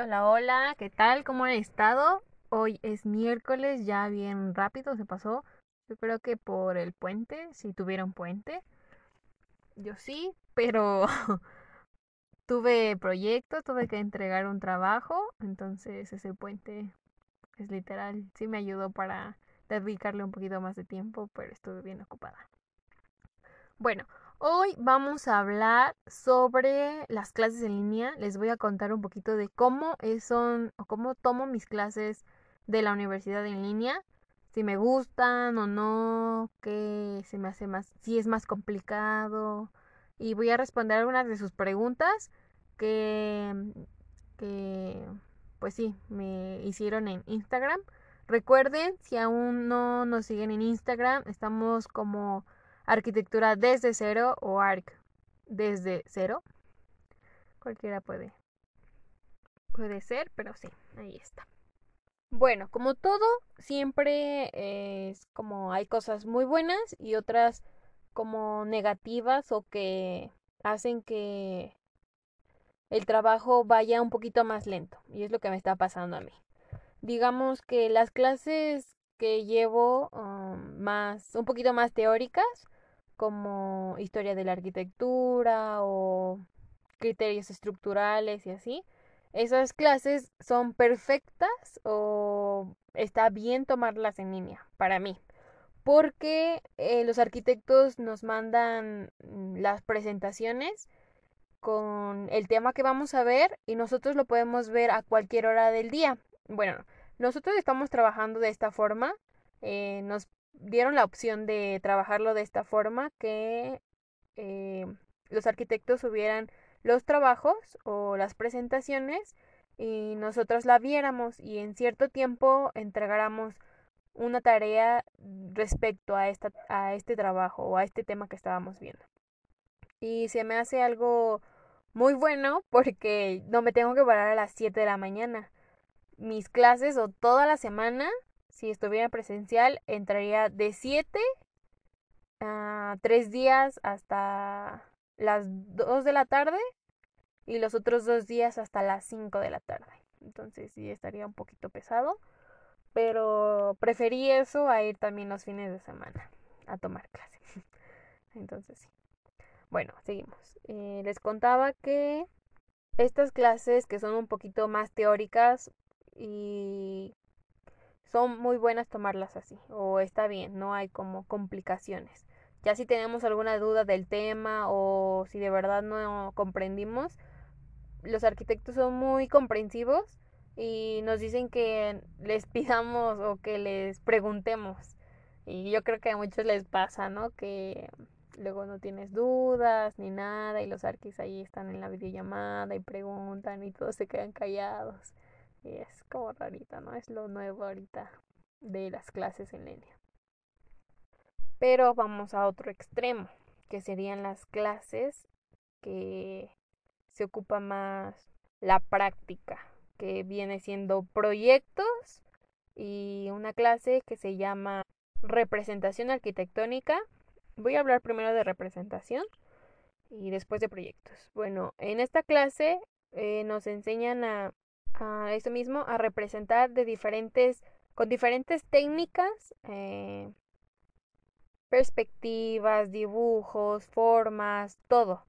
Hola, hola, ¿qué tal? ¿Cómo han estado? Hoy es miércoles, ya bien rápido se pasó. Yo creo que por el puente, si tuviera un puente. Yo sí, pero tuve proyectos, tuve que entregar un trabajo, entonces ese puente es literal, sí me ayudó para dedicarle un poquito más de tiempo, pero estuve bien ocupada. Bueno, Hoy vamos a hablar sobre las clases en línea. Les voy a contar un poquito de cómo son o cómo tomo mis clases de la universidad en línea, si me gustan o no, qué se me hace más, si es más complicado. Y voy a responder algunas de sus preguntas que, que pues sí, me hicieron en Instagram. Recuerden, si aún no nos siguen en Instagram, estamos como arquitectura desde cero o ARC desde cero. Cualquiera puede. Puede ser, pero sí, ahí está. Bueno, como todo, siempre es como hay cosas muy buenas y otras como negativas o que hacen que el trabajo vaya un poquito más lento. Y es lo que me está pasando a mí. Digamos que las clases que llevo um, más, un poquito más teóricas, como historia de la arquitectura o criterios estructurales y así. Esas clases son perfectas o está bien tomarlas en línea para mí. Porque eh, los arquitectos nos mandan mm, las presentaciones con el tema que vamos a ver y nosotros lo podemos ver a cualquier hora del día. Bueno, nosotros estamos trabajando de esta forma. Eh, nos dieron la opción de trabajarlo de esta forma, que eh, los arquitectos subieran los trabajos o las presentaciones y nosotros la viéramos y en cierto tiempo entregáramos una tarea respecto a, esta, a este trabajo o a este tema que estábamos viendo. Y se me hace algo muy bueno porque no me tengo que parar a las 7 de la mañana. Mis clases o toda la semana si estuviera presencial, entraría de 7 a 3 días hasta las 2 de la tarde y los otros dos días hasta las 5 de la tarde. Entonces sí estaría un poquito pesado, pero preferí eso a ir también los fines de semana a tomar clase. Entonces sí. Bueno, seguimos. Eh, les contaba que estas clases que son un poquito más teóricas y son muy buenas tomarlas así o está bien, no hay como complicaciones. Ya si tenemos alguna duda del tema o si de verdad no comprendimos, los arquitectos son muy comprensivos y nos dicen que les pidamos o que les preguntemos. Y yo creo que a muchos les pasa, ¿no? Que luego no tienes dudas ni nada y los arquis ahí están en la videollamada y preguntan y todos se quedan callados. Y es como rarita, ¿no? Es lo nuevo ahorita de las clases en línea. Pero vamos a otro extremo, que serían las clases que se ocupa más la práctica, que viene siendo proyectos y una clase que se llama representación arquitectónica. Voy a hablar primero de representación y después de proyectos. Bueno, en esta clase eh, nos enseñan a eso mismo, a representar de diferentes, con diferentes técnicas, eh, perspectivas, dibujos, formas, todo.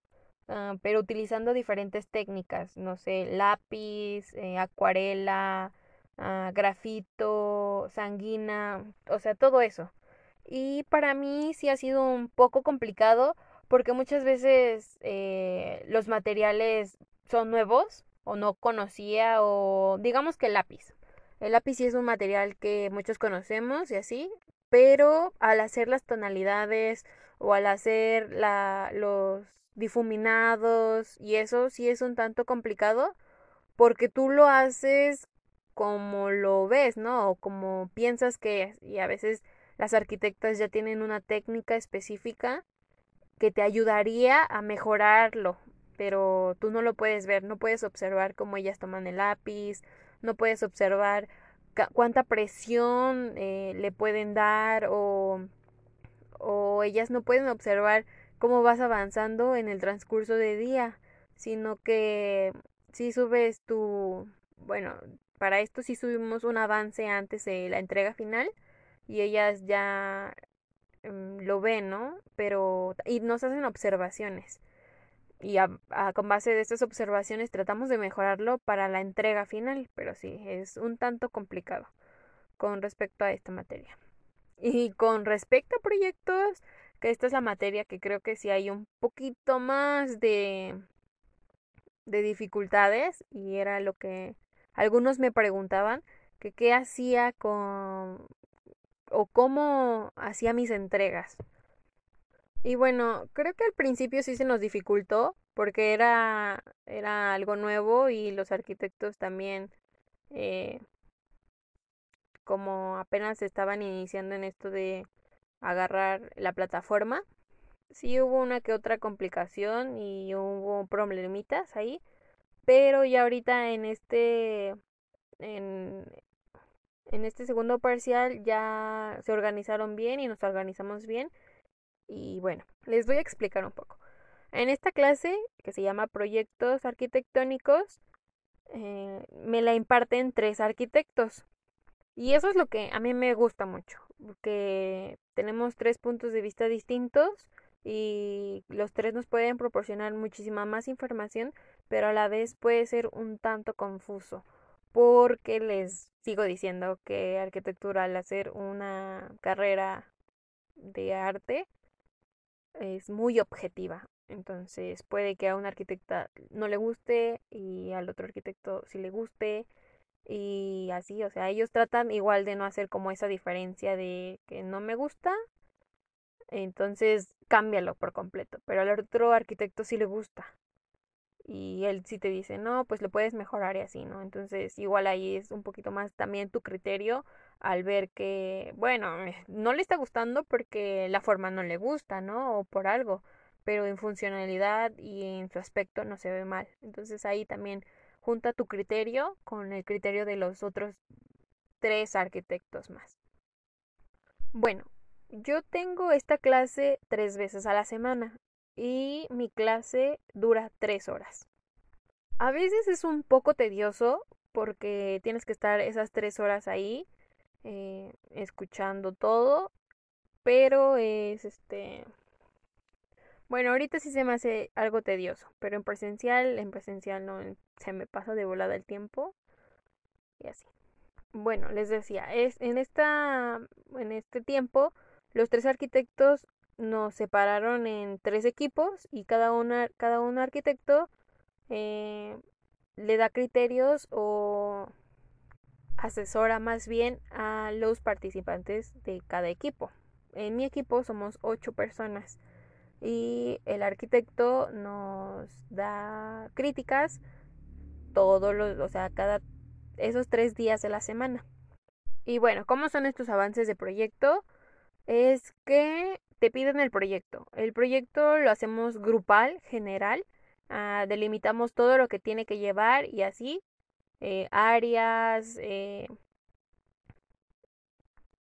Ah, pero utilizando diferentes técnicas, no sé, lápiz, eh, acuarela, ah, grafito, sanguina, o sea, todo eso. Y para mí sí ha sido un poco complicado porque muchas veces eh, los materiales son nuevos o no conocía o digamos que el lápiz. El lápiz sí es un material que muchos conocemos y así, pero al hacer las tonalidades o al hacer la, los difuminados y eso sí es un tanto complicado porque tú lo haces como lo ves, ¿no? O como piensas que es. Y a veces las arquitectas ya tienen una técnica específica que te ayudaría a mejorarlo, pero tú no lo puedes ver, no puedes observar cómo ellas toman el lápiz, no puedes observar cuánta presión eh, le pueden dar o, o ellas no pueden observar cómo vas avanzando en el transcurso de día, sino que si subes tu, bueno, para esto sí subimos un avance antes de la entrega final y ellas ya mm, lo ven, ¿no? Pero, y nos hacen observaciones. Y con base de estas observaciones tratamos de mejorarlo para la entrega final, pero sí, es un tanto complicado con respecto a esta materia. Y con respecto a proyectos, que esta es la materia que creo que sí hay un poquito más de, de dificultades y era lo que algunos me preguntaban que qué hacía con o cómo hacía mis entregas. Y bueno, creo que al principio sí se nos dificultó porque era, era algo nuevo y los arquitectos también eh, como apenas estaban iniciando en esto de agarrar la plataforma. Sí hubo una que otra complicación y hubo problemitas ahí, pero ya ahorita en este en, en este segundo parcial ya se organizaron bien y nos organizamos bien. Y bueno, les voy a explicar un poco. En esta clase, que se llama Proyectos Arquitectónicos, eh, me la imparten tres arquitectos. Y eso es lo que a mí me gusta mucho, porque tenemos tres puntos de vista distintos y los tres nos pueden proporcionar muchísima más información, pero a la vez puede ser un tanto confuso, porque les sigo diciendo que arquitectura al hacer una carrera de arte es muy objetiva. Entonces puede que a un arquitecta no le guste y al otro arquitecto sí le guste y así, o sea, ellos tratan igual de no hacer como esa diferencia de que no me gusta, entonces cámbialo por completo, pero al otro arquitecto sí le gusta y él sí te dice, no, pues lo puedes mejorar y así, ¿no? Entonces igual ahí es un poquito más también tu criterio al ver que, bueno, no le está gustando porque la forma no le gusta, ¿no? O por algo, pero en funcionalidad y en su aspecto no se ve mal. Entonces ahí también junta tu criterio con el criterio de los otros tres arquitectos más. Bueno, yo tengo esta clase tres veces a la semana y mi clase dura tres horas. A veces es un poco tedioso porque tienes que estar esas tres horas ahí eh, escuchando todo, pero es este... Bueno, ahorita sí se me hace algo tedioso, pero en presencial, en presencial no se me pasa de volada el tiempo y así. Bueno, les decía, es en esta en este tiempo los tres arquitectos nos separaron en tres equipos y cada, una, cada un arquitecto eh, le da criterios o asesora más bien a los participantes de cada equipo. En mi equipo somos ocho personas y el arquitecto nos da críticas todos los, o sea, cada esos tres días de la semana. Y bueno, ¿cómo son estos avances de proyecto? Es que te piden el proyecto. El proyecto lo hacemos grupal, general. Ah, delimitamos todo lo que tiene que llevar y así. Eh, áreas, eh,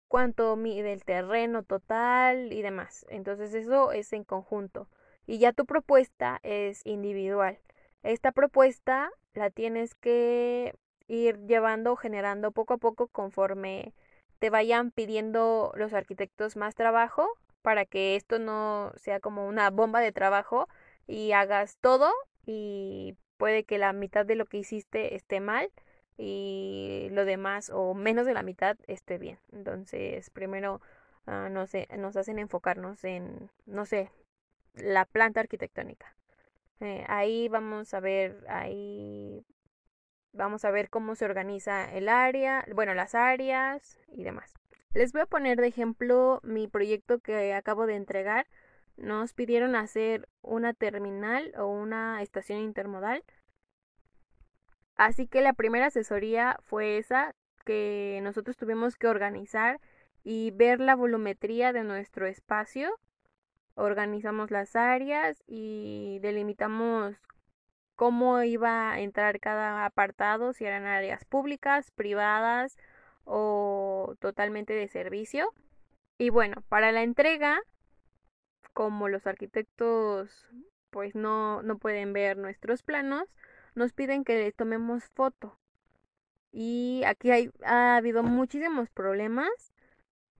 cuánto mide el terreno total y demás. Entonces eso es en conjunto. Y ya tu propuesta es individual. Esta propuesta la tienes que ir llevando, generando poco a poco conforme te vayan pidiendo los arquitectos más trabajo para que esto no sea como una bomba de trabajo y hagas todo y puede que la mitad de lo que hiciste esté mal y lo demás o menos de la mitad esté bien. Entonces, primero uh, no sé, nos hacen enfocarnos en, no sé, la planta arquitectónica. Eh, ahí vamos a ver, ahí vamos a ver cómo se organiza el área, bueno, las áreas y demás. Les voy a poner de ejemplo mi proyecto que acabo de entregar. nos pidieron hacer una terminal o una estación intermodal. Así que la primera asesoría fue esa que nosotros tuvimos que organizar y ver la volumetría de nuestro espacio. Organizamos las áreas y delimitamos cómo iba a entrar cada apartado, si eran áreas públicas, privadas o totalmente de servicio. Y bueno, para la entrega, como los arquitectos pues no, no pueden ver nuestros planos, nos piden que les tomemos foto. Y aquí hay, ha habido muchísimos problemas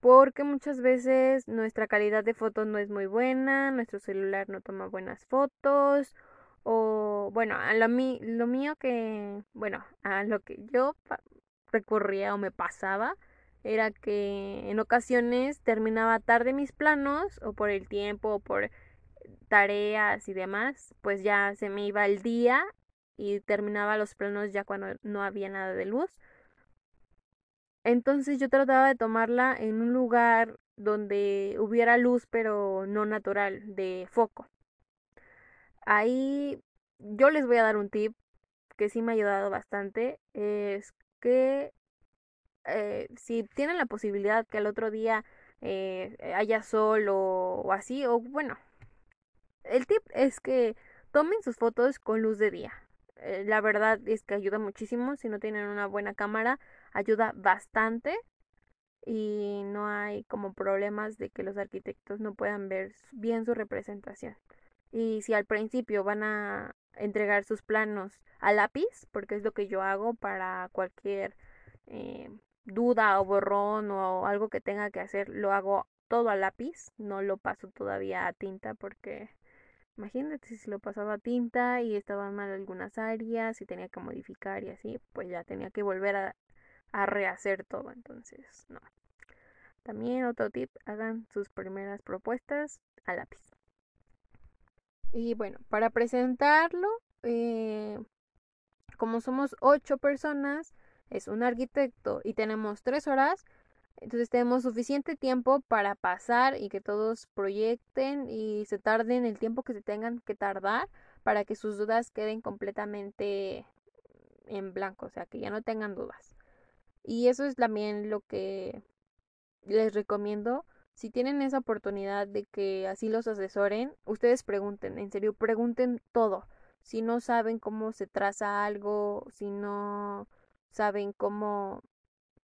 porque muchas veces nuestra calidad de fotos no es muy buena, nuestro celular no toma buenas fotos o bueno, a lo, lo mío que, bueno, a lo que yo recurría o me pasaba era que en ocasiones terminaba tarde mis planos o por el tiempo o por tareas y demás, pues ya se me iba el día y terminaba los planos ya cuando no había nada de luz. Entonces yo trataba de tomarla en un lugar donde hubiera luz pero no natural, de foco. Ahí yo les voy a dar un tip que sí me ha ayudado bastante, es que eh, si tienen la posibilidad que al otro día eh, haya sol o, así, o bueno, el tip es que tomen sus fotos con luz de día. Eh, la verdad es que ayuda muchísimo. Si no tienen una buena cámara, ayuda bastante. Y no hay como problemas de que los arquitectos no puedan ver bien su representación. Y si al principio van a entregar sus planos a lápiz, porque es lo que yo hago para cualquier eh, duda o borrón o algo que tenga que hacer, lo hago todo a lápiz, no lo paso todavía a tinta porque imagínate si lo pasaba a tinta y estaban mal algunas áreas y tenía que modificar y así, pues ya tenía que volver a, a rehacer todo, entonces no. También otro tip, hagan sus primeras propuestas a lápiz. Y bueno, para presentarlo, eh, como somos ocho personas, es un arquitecto y tenemos tres horas, entonces tenemos suficiente tiempo para pasar y que todos proyecten y se tarden el tiempo que se tengan que tardar para que sus dudas queden completamente en blanco, o sea, que ya no tengan dudas. Y eso es también lo que les recomiendo. Si tienen esa oportunidad de que así los asesoren, ustedes pregunten, en serio, pregunten todo. Si no saben cómo se traza algo, si no saben cómo,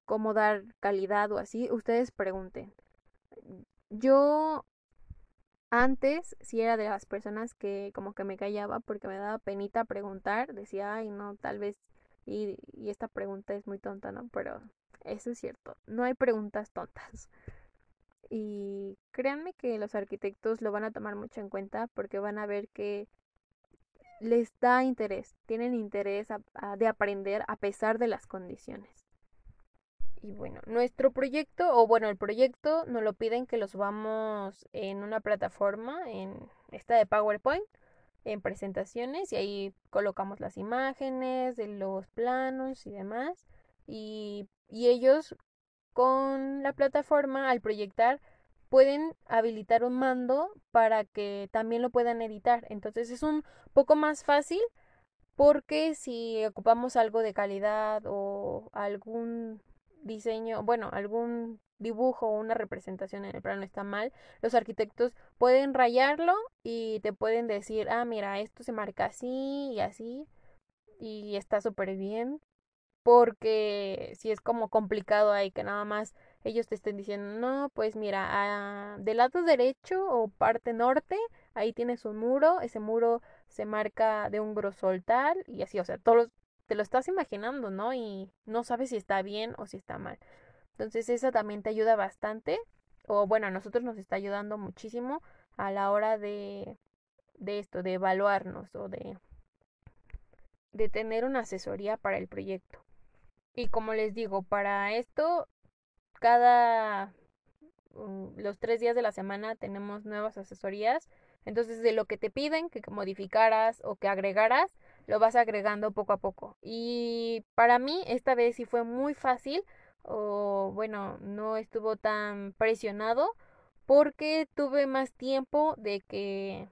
cómo dar calidad o así, ustedes pregunten. Yo antes sí era de las personas que como que me callaba porque me daba penita preguntar, decía, ay no, tal vez, y, y esta pregunta es muy tonta, ¿no? Pero eso es cierto, no hay preguntas tontas. Y créanme que los arquitectos lo van a tomar mucho en cuenta porque van a ver que les da interés, tienen interés de aprender a pesar de las condiciones. Y bueno, nuestro proyecto, o bueno, el proyecto nos lo piden que lo subamos en una plataforma, en esta de PowerPoint, en presentaciones, y ahí colocamos las imágenes los planos y demás. Y, y ellos con la plataforma, al proyectar, pueden habilitar un mando para que también lo puedan editar. Entonces es un poco más fácil porque si ocupamos algo de calidad o algún diseño, bueno, algún dibujo o una representación en el plano está mal, los arquitectos pueden rayarlo y te pueden decir, ah, mira, esto se marca así y así y está súper bien porque si es como complicado ahí que nada más ellos te estén diciendo, no, pues mira, ah, del lado derecho o parte norte, ahí tienes un muro, ese muro se marca de un grosor tal y así, o sea, todos te lo estás imaginando, ¿no? Y no sabes si está bien o si está mal. Entonces, eso también te ayuda bastante, o bueno, a nosotros nos está ayudando muchísimo a la hora de, de esto, de evaluarnos o de, de tener una asesoría para el proyecto. Y como les digo, para esto cada mm, los tres días de la semana tenemos nuevas asesorías. Entonces, de lo que te piden que modificaras o que agregaras, lo vas agregando poco a poco. Y para mí, esta vez sí fue muy fácil, o bueno, no estuvo tan presionado, porque tuve más tiempo de que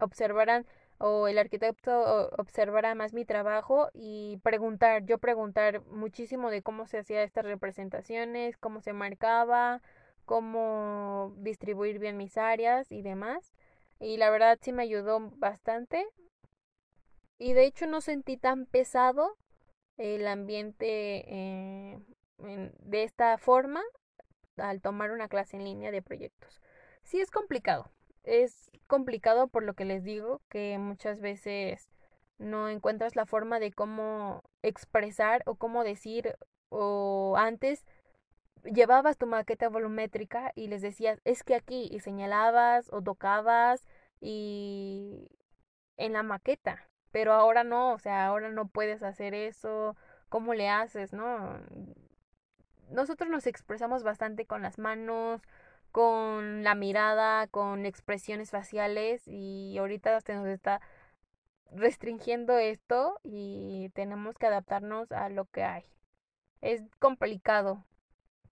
observaran o el arquitecto observara más mi trabajo y preguntar, yo preguntar muchísimo de cómo se hacía estas representaciones, cómo se marcaba, cómo distribuir bien mis áreas y demás. Y la verdad sí me ayudó bastante. Y de hecho no sentí tan pesado el ambiente eh, de esta forma al tomar una clase en línea de proyectos. Sí es complicado, es complicado por lo que les digo, que muchas veces no encuentras la forma de cómo expresar o cómo decir o antes llevabas tu maqueta volumétrica y les decías, es que aquí y señalabas o tocabas y en la maqueta, pero ahora no, o sea, ahora no puedes hacer eso, ¿cómo le haces, no? Nosotros nos expresamos bastante con las manos, con la mirada, con expresiones faciales y ahorita se nos está restringiendo esto y tenemos que adaptarnos a lo que hay. Es complicado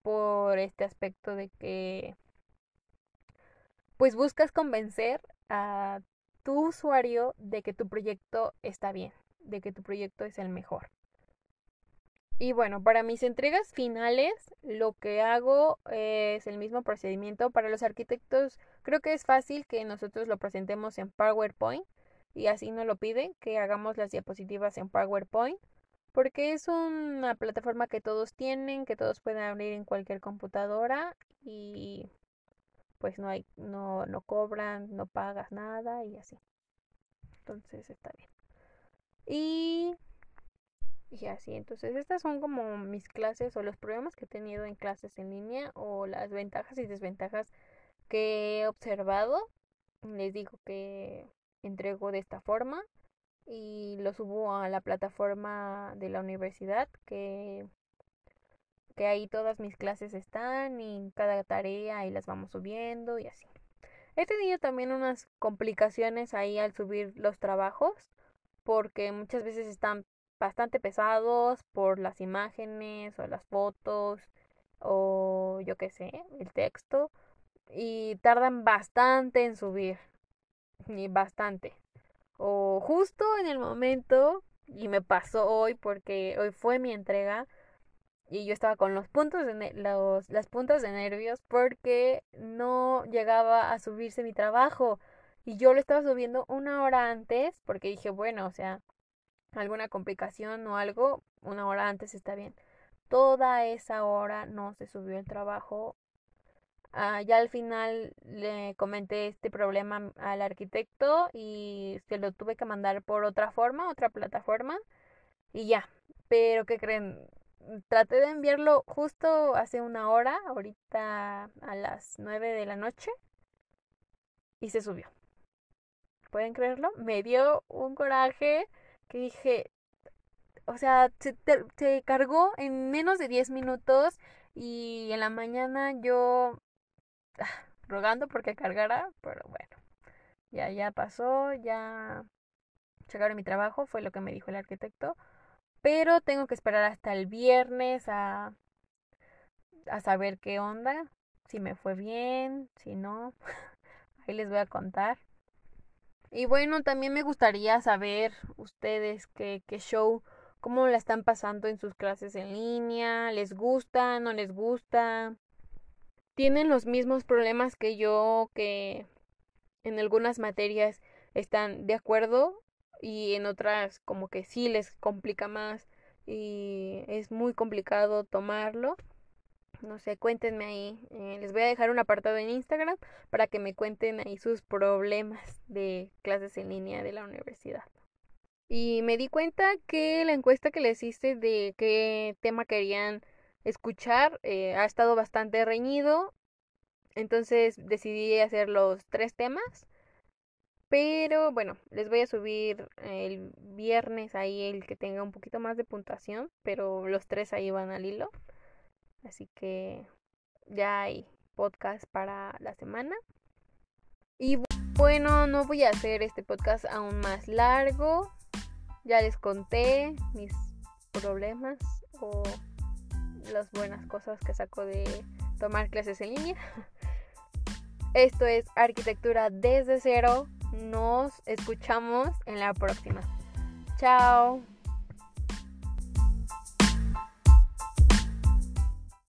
por este aspecto de que pues buscas convencer a tu usuario de que tu proyecto está bien, de que tu proyecto es el mejor. Y bueno, para mis entregas finales lo que hago es el mismo procedimiento. Para los arquitectos creo que es fácil que nosotros lo presentemos en PowerPoint y así nos lo piden, que hagamos las diapositivas en PowerPoint, porque es una plataforma que todos tienen, que todos pueden abrir en cualquier computadora y pues no hay no no cobran, no pagas nada y así. Entonces está bien. Y y así. Entonces, estas son como mis clases o los problemas que he tenido en clases en línea o las ventajas y desventajas que he observado. Les digo que entrego de esta forma y lo subo a la plataforma de la universidad que que ahí todas mis clases están y cada tarea y las vamos subiendo y así. He tenido también unas complicaciones ahí al subir los trabajos porque muchas veces están bastante pesados por las imágenes o las fotos o yo qué sé, el texto y tardan bastante en subir y bastante. O justo en el momento y me pasó hoy porque hoy fue mi entrega y yo estaba con los puntos de los, las puntas de nervios porque no llegaba a subirse mi trabajo y yo lo estaba subiendo una hora antes porque dije bueno o sea alguna complicación o algo, una hora antes está bien. Toda esa hora no se subió el trabajo. Ah, ya al final le comenté este problema al arquitecto y se lo tuve que mandar por otra forma, otra plataforma y ya. Pero ¿qué creen? Traté de enviarlo justo hace una hora, ahorita a las 9 de la noche y se subió. ¿Pueden creerlo? Me dio un coraje que dije, o sea, se, cargó en menos de 10 minutos y en la mañana yo ah, rogando porque cargara, pero bueno, ya, ya pasó, ya llegaron mi trabajo, fue lo que me dijo el arquitecto, pero tengo que esperar hasta el viernes a, a saber qué onda, si me fue bien, si no, ahí les voy a contar. Y bueno, también me gustaría saber ustedes qué, qué show, cómo la están pasando en sus clases en línea, les gusta, no les gusta, tienen los mismos problemas que yo, que en algunas materias están de acuerdo y en otras como que sí les complica más y es muy complicado tomarlo no sé, cuéntenme ahí. Eh, les voy a dejar un apartado en Instagram para que me cuenten ahí sus problemas de clases en línea de la universidad. Y me di cuenta que la encuesta que les hice de qué tema querían escuchar eh, ha estado bastante reñido. Entonces decidí hacer los tres temas. Pero bueno, les voy a subir el viernes ahí el que tenga un poquito más de puntuación. Pero los tres ahí van al hilo. Así que ya hay podcast para la semana. Y bueno, no voy a hacer este podcast aún más largo. Ya les conté mis problemas o las buenas cosas que saco de tomar clases en línea. Esto es Arquitectura desde cero. Nos escuchamos en la próxima. Chao.